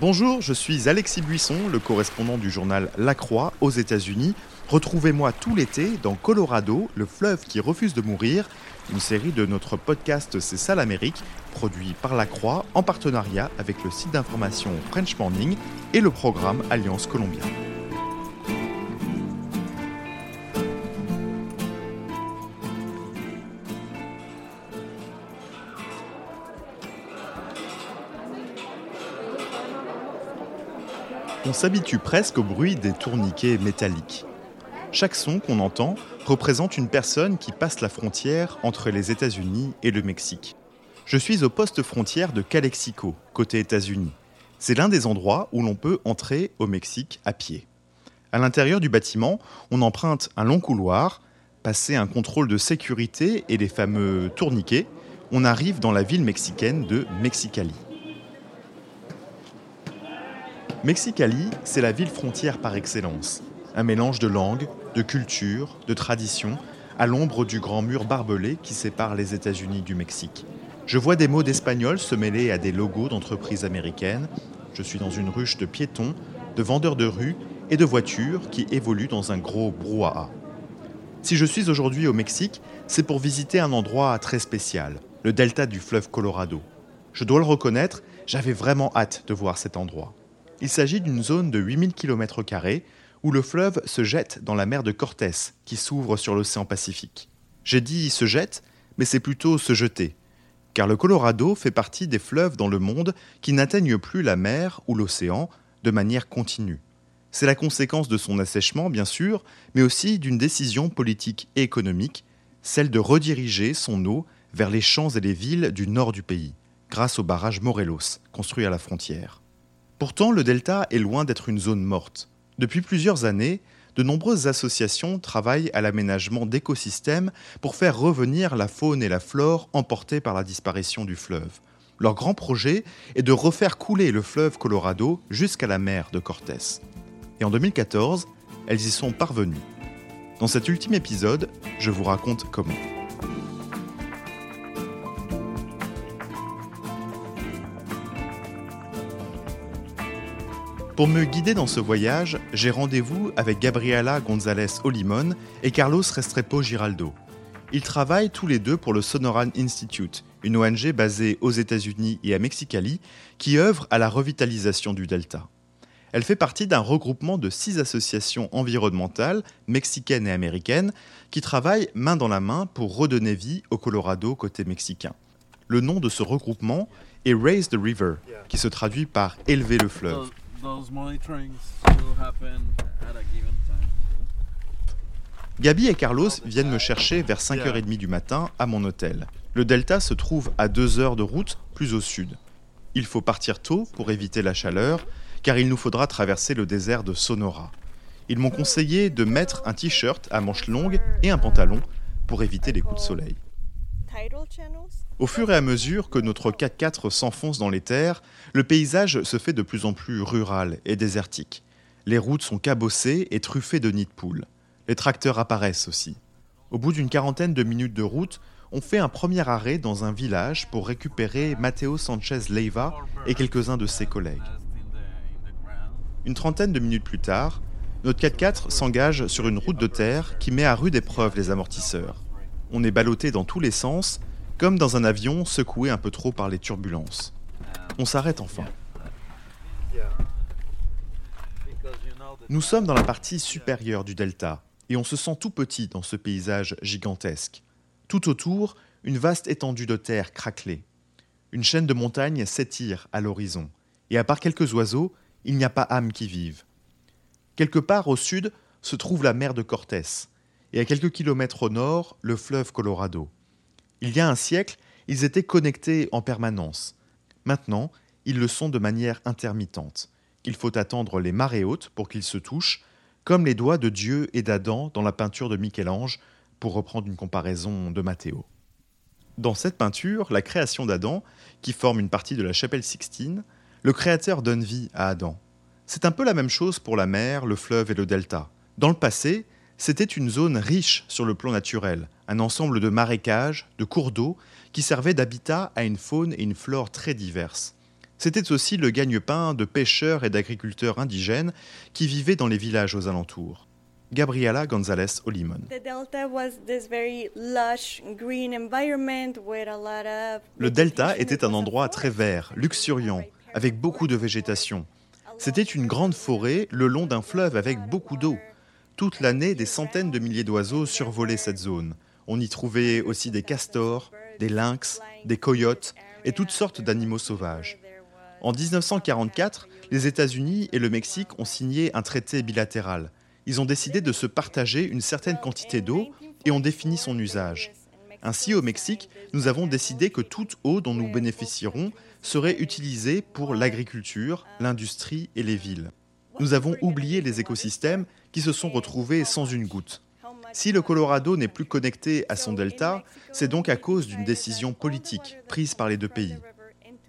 Bonjour, je suis Alexis Buisson, le correspondant du journal La Croix aux États-Unis. Retrouvez-moi tout l'été dans Colorado, le fleuve qui refuse de mourir, une série de notre podcast C'est ça l'Amérique, produit par La Croix en partenariat avec le site d'information French Morning et le programme Alliance Colombien. On s'habitue presque au bruit des tourniquets métalliques. Chaque son qu'on entend représente une personne qui passe la frontière entre les États-Unis et le Mexique. Je suis au poste frontière de Calexico, côté États-Unis. C'est l'un des endroits où l'on peut entrer au Mexique à pied. À l'intérieur du bâtiment, on emprunte un long couloir, passer un contrôle de sécurité et les fameux tourniquets, on arrive dans la ville mexicaine de Mexicali. Mexicali, c'est la ville frontière par excellence. Un mélange de langues, de cultures, de traditions, à l'ombre du grand mur barbelé qui sépare les États-Unis du Mexique. Je vois des mots d'espagnol se mêler à des logos d'entreprises américaines. Je suis dans une ruche de piétons, de vendeurs de rue et de voitures qui évoluent dans un gros brouhaha. Si je suis aujourd'hui au Mexique, c'est pour visiter un endroit très spécial, le delta du fleuve Colorado. Je dois le reconnaître, j'avais vraiment hâte de voir cet endroit. Il s'agit d'une zone de 8000 km où le fleuve se jette dans la mer de Cortés, qui s'ouvre sur l'océan Pacifique. J'ai dit se jette, mais c'est plutôt se jeter, car le Colorado fait partie des fleuves dans le monde qui n'atteignent plus la mer ou l'océan de manière continue. C'est la conséquence de son assèchement, bien sûr, mais aussi d'une décision politique et économique, celle de rediriger son eau vers les champs et les villes du nord du pays, grâce au barrage Morelos, construit à la frontière. Pourtant, le delta est loin d'être une zone morte. Depuis plusieurs années, de nombreuses associations travaillent à l'aménagement d'écosystèmes pour faire revenir la faune et la flore emportées par la disparition du fleuve. Leur grand projet est de refaire couler le fleuve Colorado jusqu'à la mer de Cortés. Et en 2014, elles y sont parvenues. Dans cet ultime épisode, je vous raconte comment. Pour me guider dans ce voyage, j'ai rendez-vous avec Gabriela González Olimon et Carlos Restrepo Giraldo. Ils travaillent tous les deux pour le Sonoran Institute, une ONG basée aux États-Unis et à Mexicali qui œuvre à la revitalisation du delta. Elle fait partie d'un regroupement de six associations environnementales, mexicaines et américaines, qui travaillent main dans la main pour redonner vie au Colorado côté mexicain. Le nom de ce regroupement est Raise the River, qui se traduit par élever le fleuve. Gabi et Carlos viennent me chercher vers 5h30 du matin à mon hôtel. Le delta se trouve à 2 heures de route plus au sud. Il faut partir tôt pour éviter la chaleur, car il nous faudra traverser le désert de Sonora. Ils m'ont conseillé de mettre un t-shirt à manches longues et un pantalon pour éviter les coups de soleil. Au fur et à mesure que notre 4x4 s'enfonce dans les terres, le paysage se fait de plus en plus rural et désertique. Les routes sont cabossées et truffées de nids de poules. Les tracteurs apparaissent aussi. Au bout d'une quarantaine de minutes de route, on fait un premier arrêt dans un village pour récupérer Matteo Sanchez Leiva et quelques-uns de ses collègues. Une trentaine de minutes plus tard, notre 4x4 s'engage sur une route de terre qui met à rude épreuve les amortisseurs. On est ballotté dans tous les sens, comme dans un avion secoué un peu trop par les turbulences. On s'arrête enfin. Nous sommes dans la partie supérieure du delta, et on se sent tout petit dans ce paysage gigantesque. Tout autour, une vaste étendue de terre craquelée. Une chaîne de montagnes s'étire à l'horizon, et à part quelques oiseaux, il n'y a pas âme qui vive. Quelque part au sud se trouve la mer de Cortés, et à quelques kilomètres au nord, le fleuve Colorado. Il y a un siècle, ils étaient connectés en permanence. Maintenant, ils le sont de manière intermittente. Il faut attendre les marées hautes pour qu'ils se touchent, comme les doigts de Dieu et d'Adam dans la peinture de Michel-Ange, pour reprendre une comparaison de Matteo. Dans cette peinture, la création d'Adam, qui forme une partie de la chapelle Sixtine, le Créateur donne vie à Adam. C'est un peu la même chose pour la mer, le fleuve et le delta. Dans le passé, c'était une zone riche sur le plan naturel, un ensemble de marécages, de cours d'eau, qui servaient d'habitat à une faune et une flore très diverses. C'était aussi le gagne-pain de pêcheurs et d'agriculteurs indigènes qui vivaient dans les villages aux alentours. Gabriela González Olimon. Le delta était un endroit très vert, luxuriant, avec beaucoup de végétation. C'était une grande forêt le long d'un fleuve avec beaucoup d'eau. Toute l'année, des centaines de milliers d'oiseaux survolaient cette zone. On y trouvait aussi des castors, des lynx, des coyotes et toutes sortes d'animaux sauvages. En 1944, les États-Unis et le Mexique ont signé un traité bilatéral ils ont décidé de se partager une certaine quantité d'eau et ont défini son usage. Ainsi, au Mexique, nous avons décidé que toute eau dont nous bénéficierons serait utilisée pour l'agriculture, l'industrie et les villes. Nous avons oublié les écosystèmes qui se sont retrouvés sans une goutte. Si le Colorado n'est plus connecté à son delta, c'est donc à cause d'une décision politique prise par les deux pays.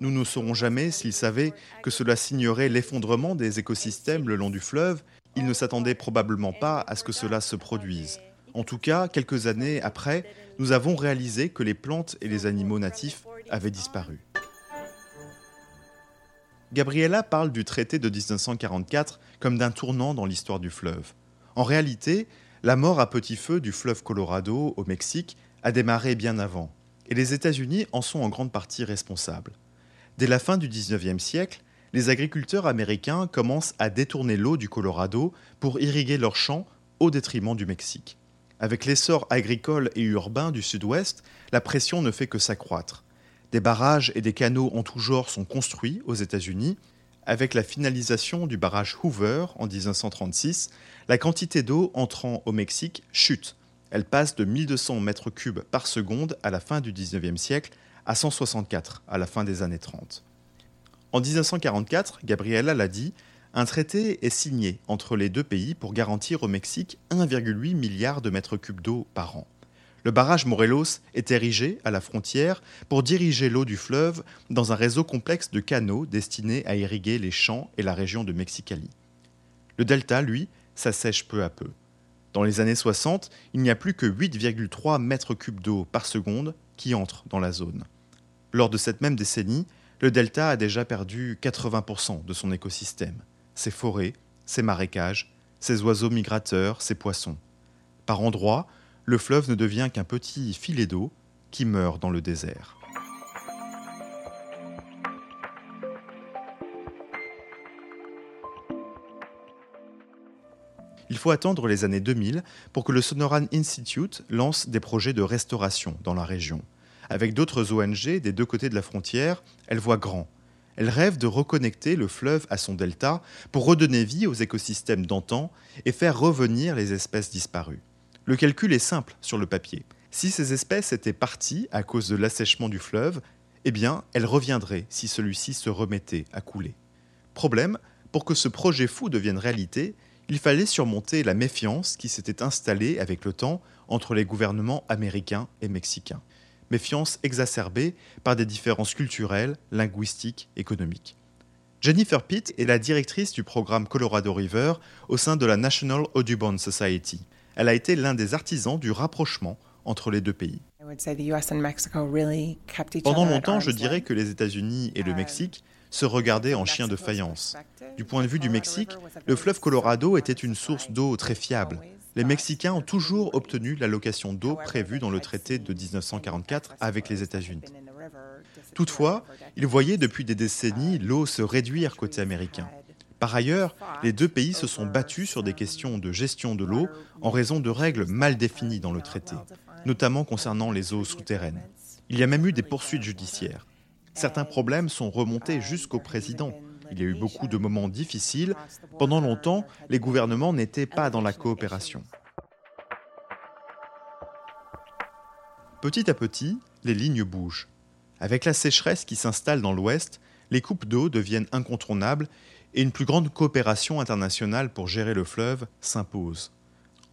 Nous ne saurons jamais s'ils savaient que cela signerait l'effondrement des écosystèmes le long du fleuve ils ne s'attendaient probablement pas à ce que cela se produise. En tout cas, quelques années après, nous avons réalisé que les plantes et les animaux natifs avaient disparu. Gabriela parle du traité de 1944 comme d'un tournant dans l'histoire du fleuve. En réalité, la mort à petit feu du fleuve Colorado au Mexique a démarré bien avant, et les États-Unis en sont en grande partie responsables. Dès la fin du 19e siècle, les agriculteurs américains commencent à détourner l'eau du Colorado pour irriguer leurs champs au détriment du Mexique. Avec l'essor agricole et urbain du sud-ouest, la pression ne fait que s'accroître. Des barrages et des canaux en tout genre sont construits aux États-Unis. Avec la finalisation du barrage Hoover en 1936, la quantité d'eau entrant au Mexique chute. Elle passe de 1200 mètres cubes par seconde à la fin du 19e siècle à 164 à la fin des années 30. En 1944, Gabriela l'a dit, un traité est signé entre les deux pays pour garantir au Mexique 1,8 milliard de mètres cubes d'eau par an. Le barrage Morelos est érigé à la frontière pour diriger l'eau du fleuve dans un réseau complexe de canaux destinés à irriguer les champs et la région de Mexicali. Le delta, lui, s'assèche peu à peu. Dans les années 60, il n'y a plus que 8,3 mètres cubes d'eau par seconde qui entrent dans la zone. Lors de cette même décennie, le delta a déjà perdu 80% de son écosystème, ses forêts, ses marécages, ses oiseaux migrateurs, ses poissons. Par endroits, le fleuve ne devient qu'un petit filet d'eau qui meurt dans le désert. Il faut attendre les années 2000 pour que le Sonoran Institute lance des projets de restauration dans la région. Avec d'autres ONG des deux côtés de la frontière, elle voit grand. Elle rêve de reconnecter le fleuve à son delta pour redonner vie aux écosystèmes d'antan et faire revenir les espèces disparues. Le calcul est simple sur le papier. Si ces espèces étaient parties à cause de l'assèchement du fleuve, eh bien, elles reviendraient si celui-ci se remettait à couler. Problème, pour que ce projet fou devienne réalité, il fallait surmonter la méfiance qui s'était installée avec le temps entre les gouvernements américains et mexicains méfiance exacerbée par des différences culturelles, linguistiques, économiques. Jennifer Pitt est la directrice du programme Colorado River au sein de la National Audubon Society. Elle a été l'un des artisans du rapprochement entre les deux pays. Pendant longtemps, je dirais que les États-Unis et le Mexique se regardaient en chien de faïence. Du point de vue du Mexique, le fleuve Colorado était une source d'eau très fiable les Mexicains ont toujours obtenu l'allocation d'eau prévue dans le traité de 1944 avec les États-Unis. Toutefois, ils voyaient depuis des décennies l'eau se réduire côté américain. Par ailleurs, les deux pays se sont battus sur des questions de gestion de l'eau en raison de règles mal définies dans le traité, notamment concernant les eaux souterraines. Il y a même eu des poursuites judiciaires. Certains problèmes sont remontés jusqu'au président, il y a eu beaucoup de moments difficiles. Pendant longtemps, les gouvernements n'étaient pas dans la coopération. Petit à petit, les lignes bougent. Avec la sécheresse qui s'installe dans l'Ouest, les coupes d'eau deviennent incontournables et une plus grande coopération internationale pour gérer le fleuve s'impose.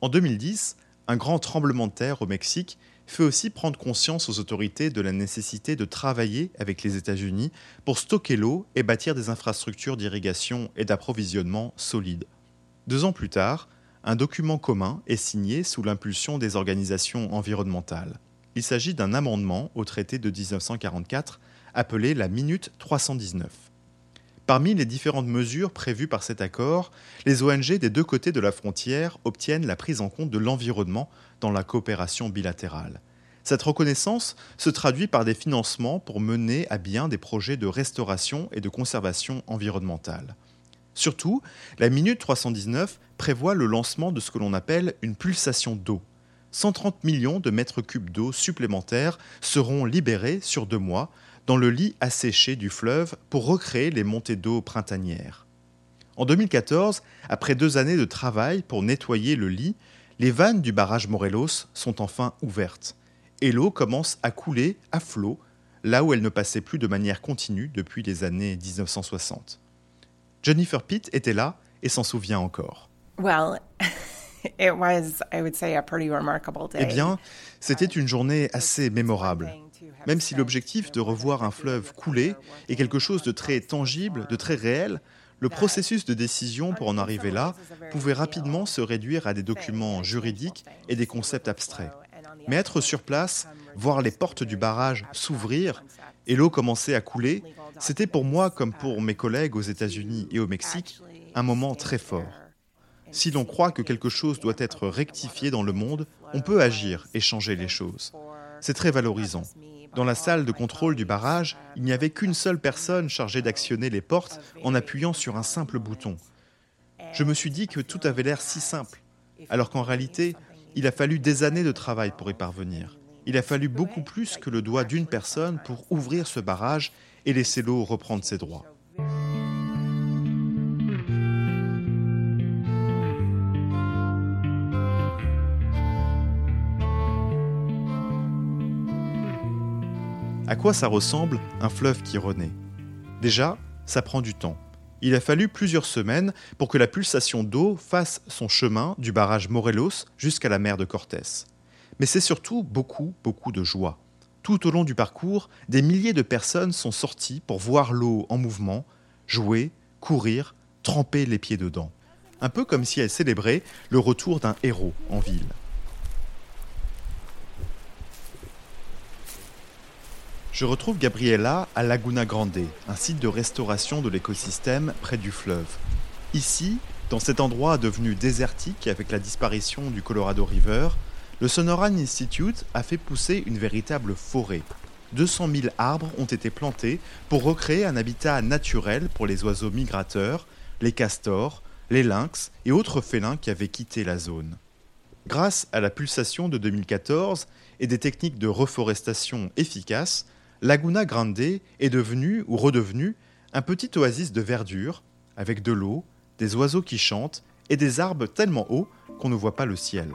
En 2010, un grand tremblement de terre au Mexique fait aussi prendre conscience aux autorités de la nécessité de travailler avec les États-Unis pour stocker l'eau et bâtir des infrastructures d'irrigation et d'approvisionnement solides. Deux ans plus tard, un document commun est signé sous l'impulsion des organisations environnementales. Il s'agit d'un amendement au traité de 1944 appelé la Minute 319. Parmi les différentes mesures prévues par cet accord, les ONG des deux côtés de la frontière obtiennent la prise en compte de l'environnement dans la coopération bilatérale. Cette reconnaissance se traduit par des financements pour mener à bien des projets de restauration et de conservation environnementale. Surtout, la Minute 319 prévoit le lancement de ce que l'on appelle une pulsation d'eau. 130 millions de mètres cubes d'eau supplémentaires seront libérés sur deux mois dans le lit asséché du fleuve pour recréer les montées d'eau printanières. En 2014, après deux années de travail pour nettoyer le lit, les vannes du barrage Morelos sont enfin ouvertes et l'eau commence à couler à flot là où elle ne passait plus de manière continue depuis les années 1960. Jennifer Pitt était là et s'en souvient encore. Eh bien, c'était une journée assez mémorable. Même si l'objectif de revoir un fleuve couler est quelque chose de très tangible, de très réel, le processus de décision pour en arriver là pouvait rapidement se réduire à des documents juridiques et des concepts abstraits. Mais être sur place, voir les portes du barrage s'ouvrir et l'eau commencer à couler, c'était pour moi comme pour mes collègues aux États-Unis et au Mexique un moment très fort. Si l'on croit que quelque chose doit être rectifié dans le monde, on peut agir et changer les choses. C'est très valorisant. Dans la salle de contrôle du barrage, il n'y avait qu'une seule personne chargée d'actionner les portes en appuyant sur un simple bouton. Je me suis dit que tout avait l'air si simple, alors qu'en réalité, il a fallu des années de travail pour y parvenir. Il a fallu beaucoup plus que le doigt d'une personne pour ouvrir ce barrage et laisser l'eau reprendre ses droits. À quoi ça ressemble un fleuve qui renaît? Déjà, ça prend du temps. Il a fallu plusieurs semaines pour que la pulsation d'eau fasse son chemin du barrage Morelos jusqu'à la mer de Cortés. Mais c'est surtout beaucoup, beaucoup de joie. Tout au long du parcours, des milliers de personnes sont sorties pour voir l'eau en mouvement, jouer, courir, tremper les pieds dedans. Un peu comme si elle célébrait le retour d'un héros en ville. Je retrouve Gabriela à Laguna Grande, un site de restauration de l'écosystème près du fleuve. Ici, dans cet endroit devenu désertique avec la disparition du Colorado River, le Sonoran Institute a fait pousser une véritable forêt. 200 000 arbres ont été plantés pour recréer un habitat naturel pour les oiseaux migrateurs, les castors, les lynx et autres félins qui avaient quitté la zone. Grâce à la pulsation de 2014 et des techniques de reforestation efficaces, Laguna Grande est devenu ou redevenu un petit oasis de verdure, avec de l'eau, des oiseaux qui chantent et des arbres tellement hauts qu'on ne voit pas le ciel.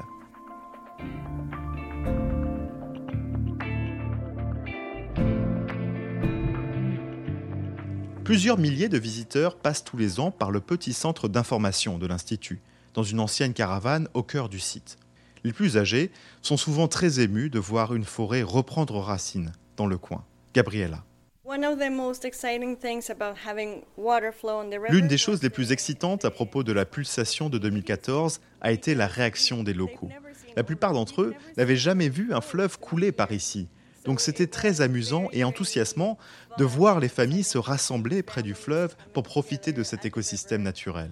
Plusieurs milliers de visiteurs passent tous les ans par le petit centre d'information de l'Institut, dans une ancienne caravane au cœur du site. Les plus âgés sont souvent très émus de voir une forêt reprendre racine dans le coin. Gabriella. L'une des choses les plus excitantes à propos de la pulsation de 2014 a été la réaction des locaux. La plupart d'entre eux n'avaient jamais vu un fleuve couler par ici. Donc c'était très amusant et enthousiasmant de voir les familles se rassembler près du fleuve pour profiter de cet écosystème naturel.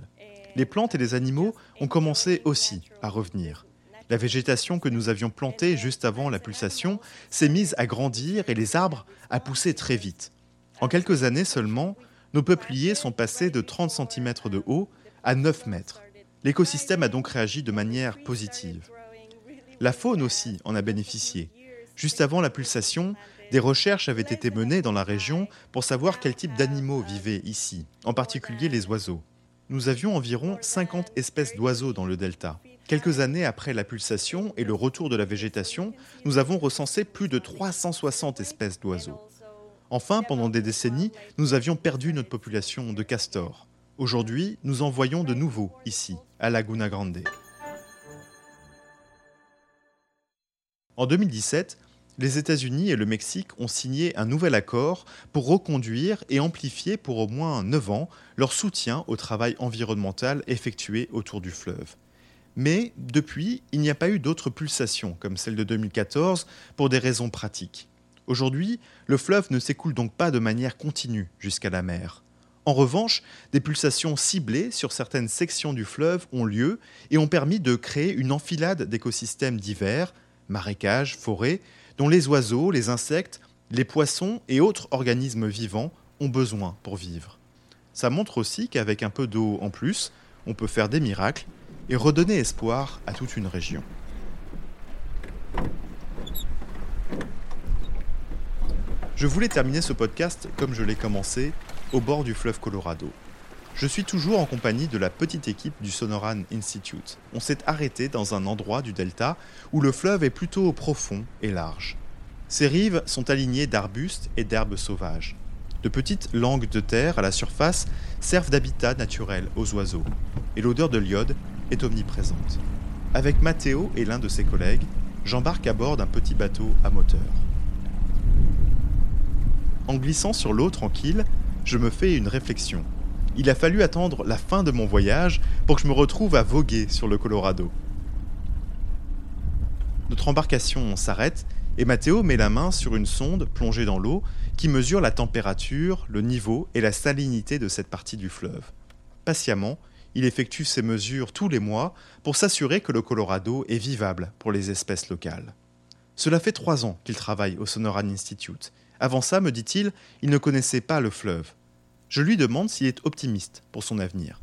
Les plantes et les animaux ont commencé aussi à revenir. La végétation que nous avions plantée juste avant la pulsation s'est mise à grandir et les arbres à pousser très vite. En quelques années seulement, nos peupliers sont passés de 30 cm de haut à 9 mètres. L'écosystème a donc réagi de manière positive. La faune aussi en a bénéficié. Juste avant la pulsation, des recherches avaient été menées dans la région pour savoir quel type d'animaux vivaient ici, en particulier les oiseaux. Nous avions environ 50 espèces d'oiseaux dans le delta. Quelques années après la pulsation et le retour de la végétation, nous avons recensé plus de 360 espèces d'oiseaux. Enfin, pendant des décennies, nous avions perdu notre population de castors. Aujourd'hui, nous en voyons de nouveaux ici, à Laguna Grande. En 2017, les États-Unis et le Mexique ont signé un nouvel accord pour reconduire et amplifier pour au moins 9 ans leur soutien au travail environnemental effectué autour du fleuve. Mais depuis, il n'y a pas eu d'autres pulsations comme celle de 2014 pour des raisons pratiques. Aujourd'hui, le fleuve ne s'écoule donc pas de manière continue jusqu'à la mer. En revanche, des pulsations ciblées sur certaines sections du fleuve ont lieu et ont permis de créer une enfilade d'écosystèmes divers, marécages, forêts, dont les oiseaux, les insectes, les poissons et autres organismes vivants ont besoin pour vivre. Ça montre aussi qu'avec un peu d'eau en plus, on peut faire des miracles et redonner espoir à toute une région. Je voulais terminer ce podcast comme je l'ai commencé, au bord du fleuve Colorado. Je suis toujours en compagnie de la petite équipe du Sonoran Institute. On s'est arrêté dans un endroit du delta où le fleuve est plutôt profond et large. Ses rives sont alignées d'arbustes et d'herbes sauvages. De petites langues de terre à la surface servent d'habitat naturel aux oiseaux, et l'odeur de l'iode est omniprésente. Avec Matteo et l'un de ses collègues, j'embarque à bord d'un petit bateau à moteur. En glissant sur l'eau tranquille, je me fais une réflexion. Il a fallu attendre la fin de mon voyage pour que je me retrouve à voguer sur le Colorado. Notre embarcation s'arrête et Matteo met la main sur une sonde plongée dans l'eau qui mesure la température, le niveau et la salinité de cette partie du fleuve. Patiemment, il effectue ces mesures tous les mois pour s'assurer que le Colorado est vivable pour les espèces locales. Cela fait trois ans qu'il travaille au Sonoran Institute. Avant ça, me dit-il, il ne connaissait pas le fleuve. Je lui demande s'il est optimiste pour son avenir.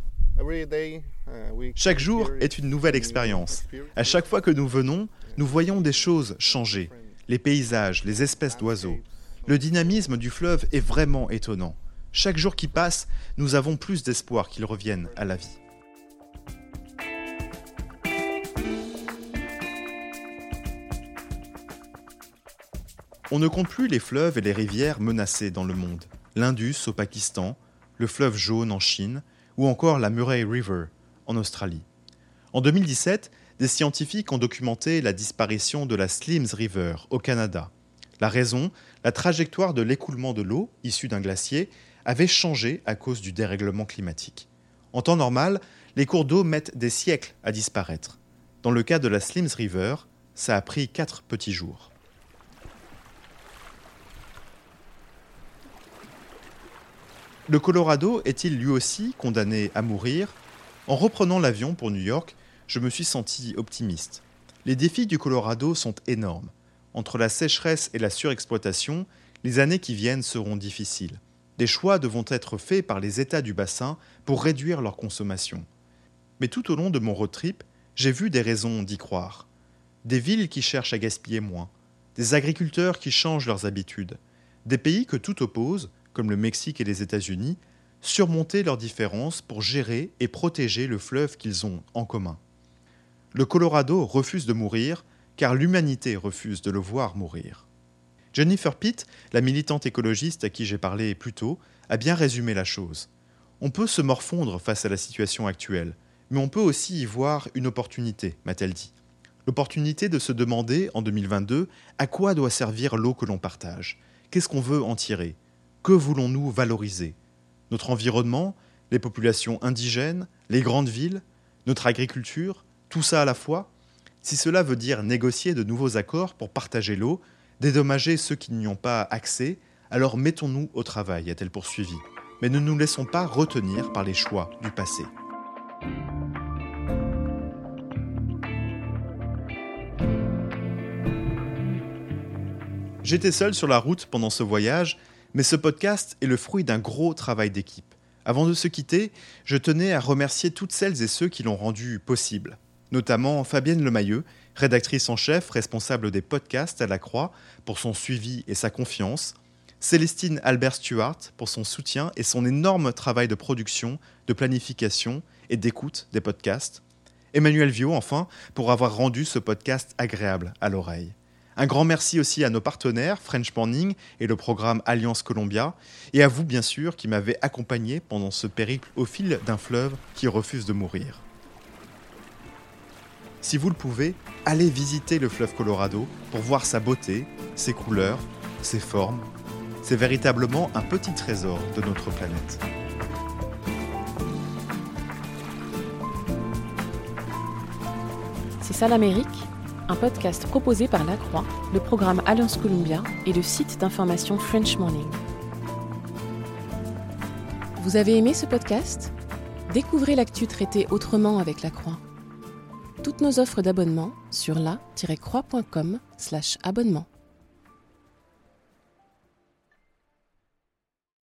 Chaque jour est une nouvelle expérience. À chaque fois que nous venons, nous voyons des choses changer. Les paysages, les espèces d'oiseaux. Le dynamisme du fleuve est vraiment étonnant. Chaque jour qui passe, nous avons plus d'espoir qu'il revienne à la vie. On ne compte plus les fleuves et les rivières menacés dans le monde l'Indus au Pakistan, le fleuve jaune en Chine ou encore la Murray River en Australie. En 2017, des scientifiques ont documenté la disparition de la Slims River au Canada. La raison, la trajectoire de l'écoulement de l'eau issue d'un glacier avait changé à cause du dérèglement climatique. En temps normal, les cours d'eau mettent des siècles à disparaître. Dans le cas de la Slims River, ça a pris quatre petits jours. Le Colorado est-il lui aussi condamné à mourir? En reprenant l'avion pour New York, je me suis senti optimiste. Les défis du Colorado sont énormes. Entre la sécheresse et la surexploitation, les années qui viennent seront difficiles. Des choix devront être faits par les États du bassin pour réduire leur consommation. Mais tout au long de mon road trip, j'ai vu des raisons d'y croire. Des villes qui cherchent à gaspiller moins, des agriculteurs qui changent leurs habitudes, des pays que tout oppose, comme le Mexique et les États-Unis, surmonter leurs différences pour gérer et protéger le fleuve qu'ils ont en commun. Le Colorado refuse de mourir car l'humanité refuse de le voir mourir. Jennifer Pitt, la militante écologiste à qui j'ai parlé plus tôt, a bien résumé la chose. On peut se morfondre face à la situation actuelle, mais on peut aussi y voir une opportunité, m'a-t-elle dit. L'opportunité de se demander, en 2022, à quoi doit servir l'eau que l'on partage Qu'est-ce qu'on veut en tirer? Que voulons-nous valoriser? Notre environnement, les populations indigènes, les grandes villes, notre agriculture, tout ça à la fois? Si cela veut dire négocier de nouveaux accords pour partager l'eau, dédommager ceux qui n'y ont pas accès, alors mettons-nous au travail, a-t-elle poursuivi. Mais ne nous laissons pas retenir par les choix du passé. J'étais seul sur la route pendant ce voyage mais ce podcast est le fruit d'un gros travail d'équipe. Avant de se quitter, je tenais à remercier toutes celles et ceux qui l'ont rendu possible, notamment Fabienne Lemayeux, rédactrice en chef responsable des podcasts à la Croix, pour son suivi et sa confiance, Célestine Albert Stewart pour son soutien et son énorme travail de production, de planification et d'écoute des podcasts, Emmanuel Viau enfin pour avoir rendu ce podcast agréable à l'oreille. Un grand merci aussi à nos partenaires French Morning et le programme Alliance Columbia, et à vous bien sûr qui m'avez accompagné pendant ce périple au fil d'un fleuve qui refuse de mourir. Si vous le pouvez, allez visiter le fleuve Colorado pour voir sa beauté, ses couleurs, ses formes. C'est véritablement un petit trésor de notre planète. C'est ça l'Amérique un podcast proposé par La Croix, le programme Alliance Columbia et le site d'information French Morning. Vous avez aimé ce podcast? Découvrez l'actu traité autrement avec la Croix. Toutes nos offres d'abonnement sur la-croix.com/abonnement.